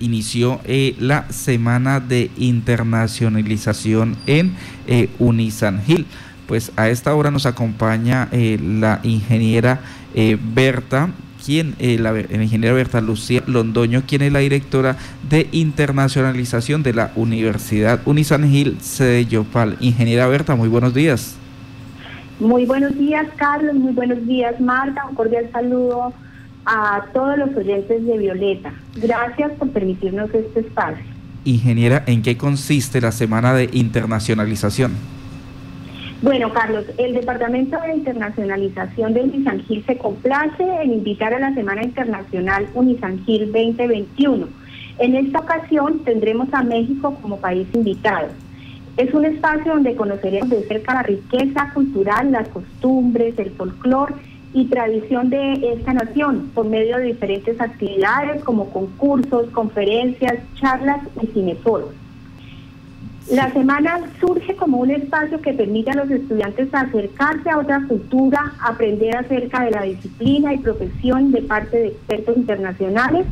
inició eh, la semana de internacionalización en eh, Unisangil. Pues a esta hora nos acompaña eh, la ingeniera Berta, quien, la, ingeniera Berta Lucía Londoño, quien es la directora de internacionalización de la Universidad Unisangil sede Yopal. Ingeniera Berta, muy buenos días. Muy buenos días, Carlos. Muy buenos días, Marta. Un cordial saludo a todos los oyentes de Violeta. Gracias por permitirnos este espacio. Ingeniera, ¿en qué consiste la Semana de Internacionalización? Bueno, Carlos, el Departamento de Internacionalización de Unisangil se complace en invitar a la Semana Internacional Unisangil 2021. En esta ocasión tendremos a México como país invitado. Es un espacio donde conoceremos de cerca la riqueza cultural, las costumbres, el folclore y tradición de esta nación por medio de diferentes actividades como concursos, conferencias, charlas y cineforos. La semana surge como un espacio que permite a los estudiantes acercarse a otra cultura, aprender acerca de la disciplina y profesión de parte de expertos internacionales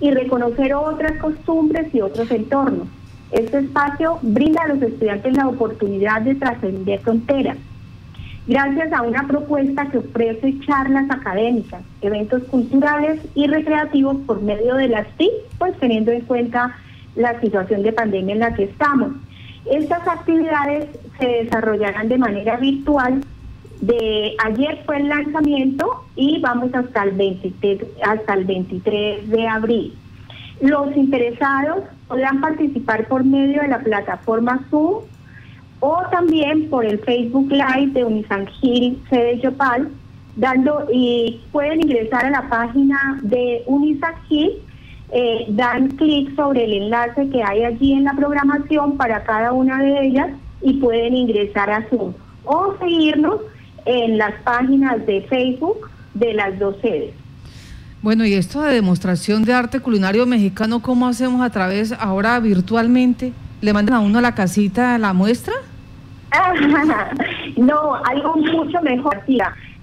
y reconocer otras costumbres y otros entornos. Este espacio brinda a los estudiantes la oportunidad de trascender fronteras gracias a una propuesta que ofrece charlas académicas, eventos culturales y recreativos por medio de las TIC, pues teniendo en cuenta la situación de pandemia en la que estamos. Estas actividades se desarrollarán de manera virtual. De ayer fue el lanzamiento y vamos hasta el 23, hasta el 23 de abril. Los interesados podrán participar por medio de la plataforma Zoom o también por el Facebook Live de Unisangil sede Yopal, dando y pueden ingresar a la página de Unisangil, eh, dan clic sobre el enlace que hay allí en la programación para cada una de ellas y pueden ingresar a Zoom o seguirnos en las páginas de Facebook de las dos sedes. Bueno, y esto de demostración de arte culinario mexicano, ¿cómo hacemos a través ahora virtualmente? ¿Le mandan a uno a la casita la muestra? no, algo mucho mejor.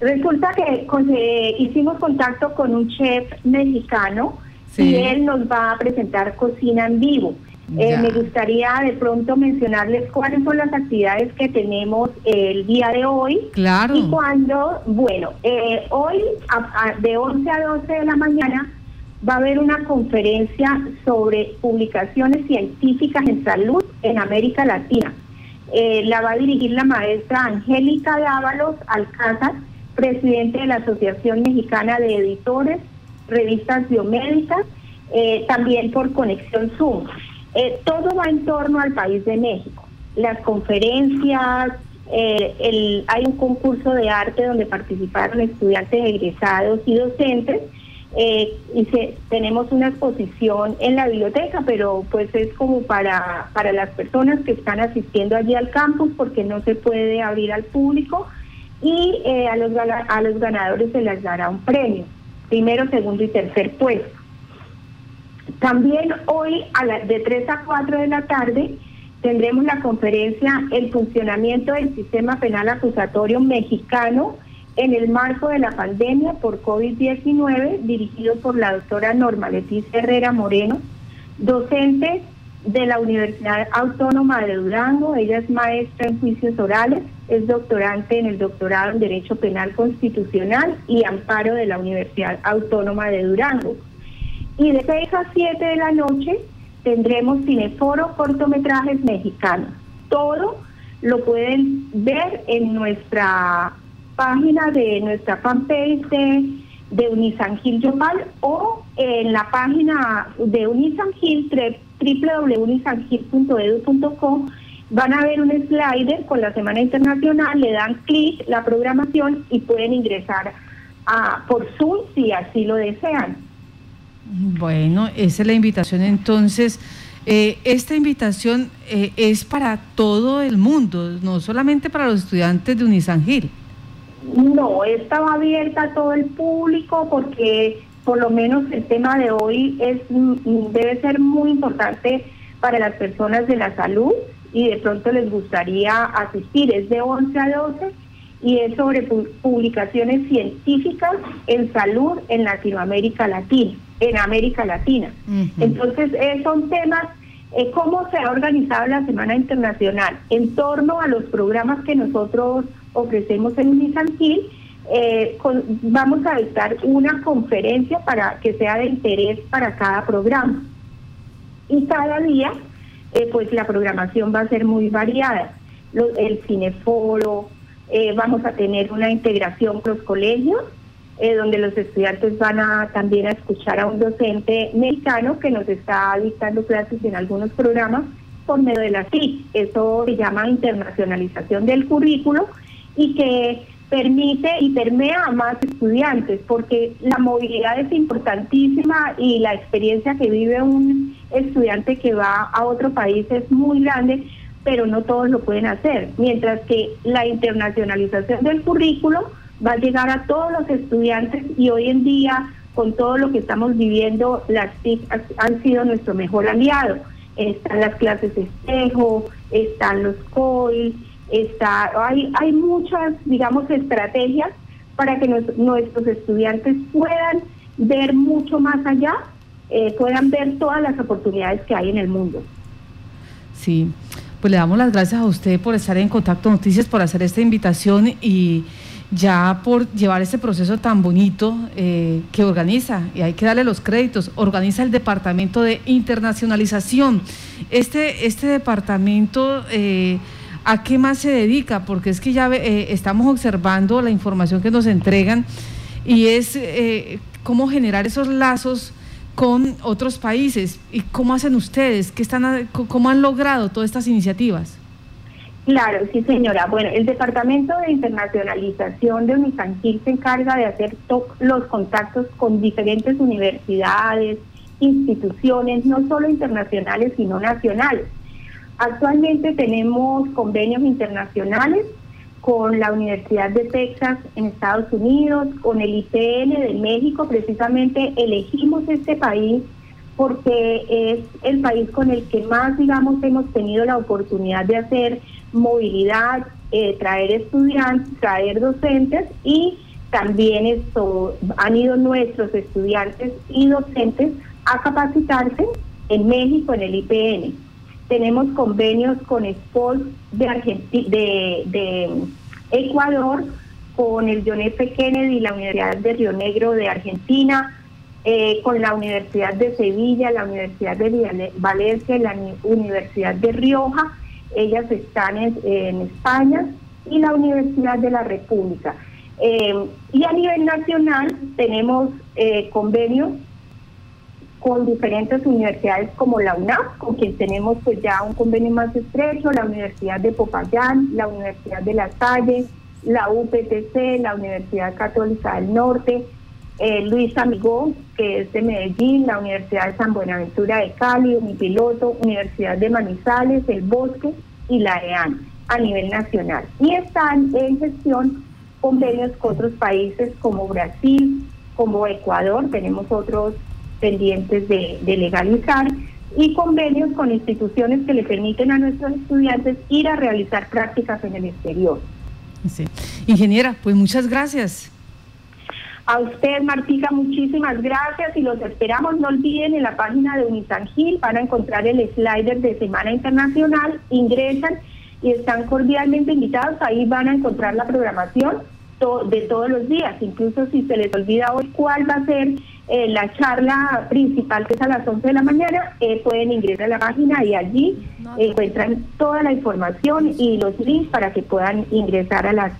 resulta que eh, hicimos contacto con un chef mexicano y él nos va a presentar cocina en vivo. Eh, me gustaría de pronto mencionarles cuáles son las actividades que tenemos el día de hoy. Claro. Y cuando, bueno, eh, hoy de 11 a 12 de la mañana va a haber una conferencia sobre publicaciones científicas en salud en América Latina. Eh, la va a dirigir la maestra Angélica Dávalos Alcázar, presidente de la Asociación Mexicana de Editores, Revistas Biomédicas, eh, también por Conexión Zoom. Eh, todo va en torno al país de México. Las conferencias, hay un concurso de arte donde participaron estudiantes egresados y docentes eh, y tenemos una exposición en la biblioteca, pero pues es como para, para las personas que están asistiendo allí al campus porque no se puede abrir al público y eh, a, los, a los ganadores se les dará un premio, primero, segundo y tercer puesto. También hoy a la, de 3 a 4 de la tarde tendremos la conferencia El funcionamiento del sistema penal acusatorio mexicano en el marco de la pandemia por COVID-19, dirigido por la doctora Norma Leticia Herrera Moreno, docente de la Universidad Autónoma de Durango. Ella es maestra en juicios orales, es doctorante en el doctorado en Derecho Penal Constitucional y Amparo de la Universidad Autónoma de Durango. Y de 6 a 7 de la noche tendremos cineforo cortometrajes mexicanos. Todo lo pueden ver en nuestra página de nuestra fanpage de, de Unisangil Yopal o en la página de Unisangil www.unisangil.edu.com van a ver un slider con la Semana Internacional, le dan clic, la programación y pueden ingresar a, por Zoom si así lo desean. Bueno, esa es la invitación entonces. Eh, esta invitación eh, es para todo el mundo, no solamente para los estudiantes de Unisangil. No, estaba abierta a todo el público porque por lo menos el tema de hoy es mm, debe ser muy importante para las personas de la salud y de pronto les gustaría asistir. Es de 11 a 12 y es sobre publicaciones científicas en salud en Latinoamérica Latina. en América Latina. Entonces, eh, son temas, ¿cómo se ha organizado la Semana Internacional? En torno a los programas que nosotros ofrecemos en Unisantil, eh, vamos a dictar una conferencia para que sea de interés para cada programa. Y cada día, eh, pues la programación va a ser muy variada. el cineforo, eh, vamos a tener una integración con los colegios, eh, donde los estudiantes van a también a escuchar a un docente mexicano que nos está dictando clases en algunos programas por medio de la TIC. Eso se llama internacionalización del currículo y que permite y permea a más estudiantes, porque la movilidad es importantísima y la experiencia que vive un estudiante que va a otro país es muy grande, pero no todos lo pueden hacer, mientras que la internacionalización del currículo va a llegar a todos los estudiantes y hoy en día, con todo lo que estamos viviendo, las TIC han sido nuestro mejor aliado. Están las clases espejo, están los COIL, Está, hay, hay muchas, digamos, estrategias para que nuestros estudiantes puedan ver mucho más allá, eh, puedan ver todas las oportunidades que hay en el mundo. Sí, pues le damos las gracias a usted por estar en Contacto Noticias, por hacer esta invitación y ya por llevar este proceso tan bonito eh, que organiza, y hay que darle los créditos, organiza el Departamento de Internacionalización. Este, este departamento... Eh, ¿A qué más se dedica? Porque es que ya eh, estamos observando la información que nos entregan y es cómo generar esos lazos con otros países y cómo hacen ustedes, ¿Qué están, cómo han logrado todas estas iniciativas. Claro, sí señora. Bueno, el Departamento de Internacionalización de Unisangil se encarga de hacer los contactos con diferentes universidades, instituciones, no solo internacionales, sino nacionales. Actualmente tenemos convenios internacionales con la Universidad de Texas en Estados Unidos, con el IPN de México. Precisamente elegimos este país porque es el país con el que más, digamos, hemos tenido la oportunidad de hacer movilidad, eh, traer estudiantes, traer docentes y también esto, han ido nuestros estudiantes y docentes a capacitarse en México en el IPN. Tenemos convenios con Sport de, de, Ecuador, con el John F. Kennedy, la Universidad de Río Negro de Argentina, eh, con la Universidad de Sevilla, la Universidad de Valencia la Universidad de Rioja. Ellas están en, España y la Universidad de la República. Eh, y a nivel nacional tenemos eh, convenios con diferentes universidades como la UNAP, con quien tenemos pues ya un convenio más estrecho, la Universidad de Popayán, la Universidad de La Salle, la UPTC, la Universidad Católica del Norte, eh, Luis Amigó, que es de Medellín, la Universidad de San Buenaventura de Cali, Unipiloto, Universidad de Manizales, El Bosque y la EAN a nivel nacional. Y están en gestión convenios con otros países como Brasil, como Ecuador, tenemos otros pendientes de, legalizar y convenios con instituciones que le permiten a nuestros estudiantes ir a realizar prácticas en el exterior. Ingeniera, pues muchas gracias. A usted, Martica, muchísimas gracias y los esperamos. No olviden en la página de Unisangil van a encontrar el slider de Semana Internacional. Ingresan y están cordialmente invitados. Ahí van a encontrar la programación de todos los días. Incluso si se les olvida hoy cuál va a ser eh, la charla principal, que es a las 11 de la mañana, eh, pueden ingresar a la página y allí encuentran toda la información y los links para que puedan ingresar a las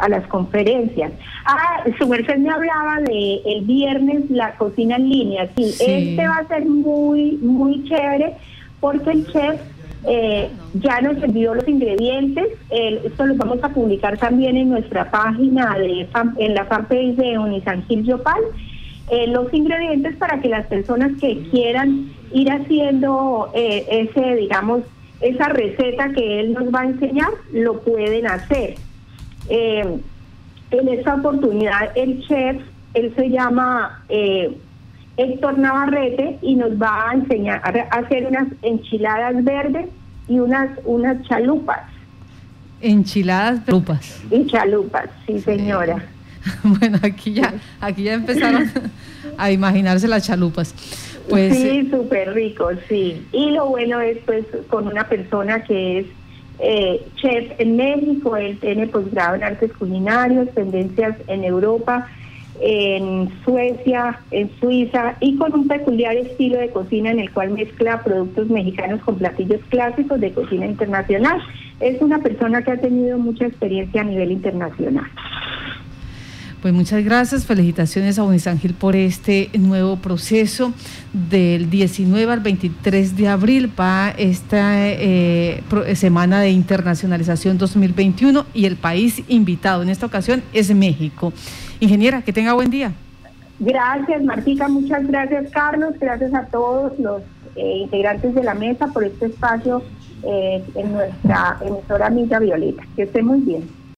a las conferencias. Ah, su merced me hablaba de el viernes la cocina en línea. Sí, este va a ser muy, muy chévere porque el chef eh, ya nos envió los ingredientes. esto lo vamos a publicar también en nuestra página, de en la fanpage de Unisangil Yopal. Eh, los ingredientes para que las personas que quieran ir haciendo eh, ese, digamos, esa receta que él nos va a enseñar, lo pueden hacer. Eh, en esta oportunidad, el chef, él se llama Héctor Navarrete y nos va a enseñar a hacer unas enchiladas verdes y unas, unas chalupas. Enchiladas chalupas. Y chalupas, sí señora. bueno, aquí ya, aquí ya empezaron a imaginarse las chalupas. Pues, sí, eh, súper rico, sí. Y lo bueno es pues con una persona que es eh, chef en México, él tiene posgrado en artes culinarios, tendencias en Europa, en Suecia, en Suiza y con un peculiar estilo de cocina en el cual mezcla productos mexicanos con platillos clásicos de cocina internacional. Es una persona que ha tenido mucha experiencia a nivel internacional. Pues muchas gracias, felicitaciones a Unisangil por este nuevo proceso. Del 19 al 23 de abril va esta eh, semana de internacionalización 2021 y el país invitado en esta ocasión es México. Ingeniera, que tenga buen día. Gracias, Martica, muchas gracias, Carlos, gracias a todos los eh, integrantes de la mesa por este espacio eh, en nuestra emisora Milla Violeta. Que esté muy bien.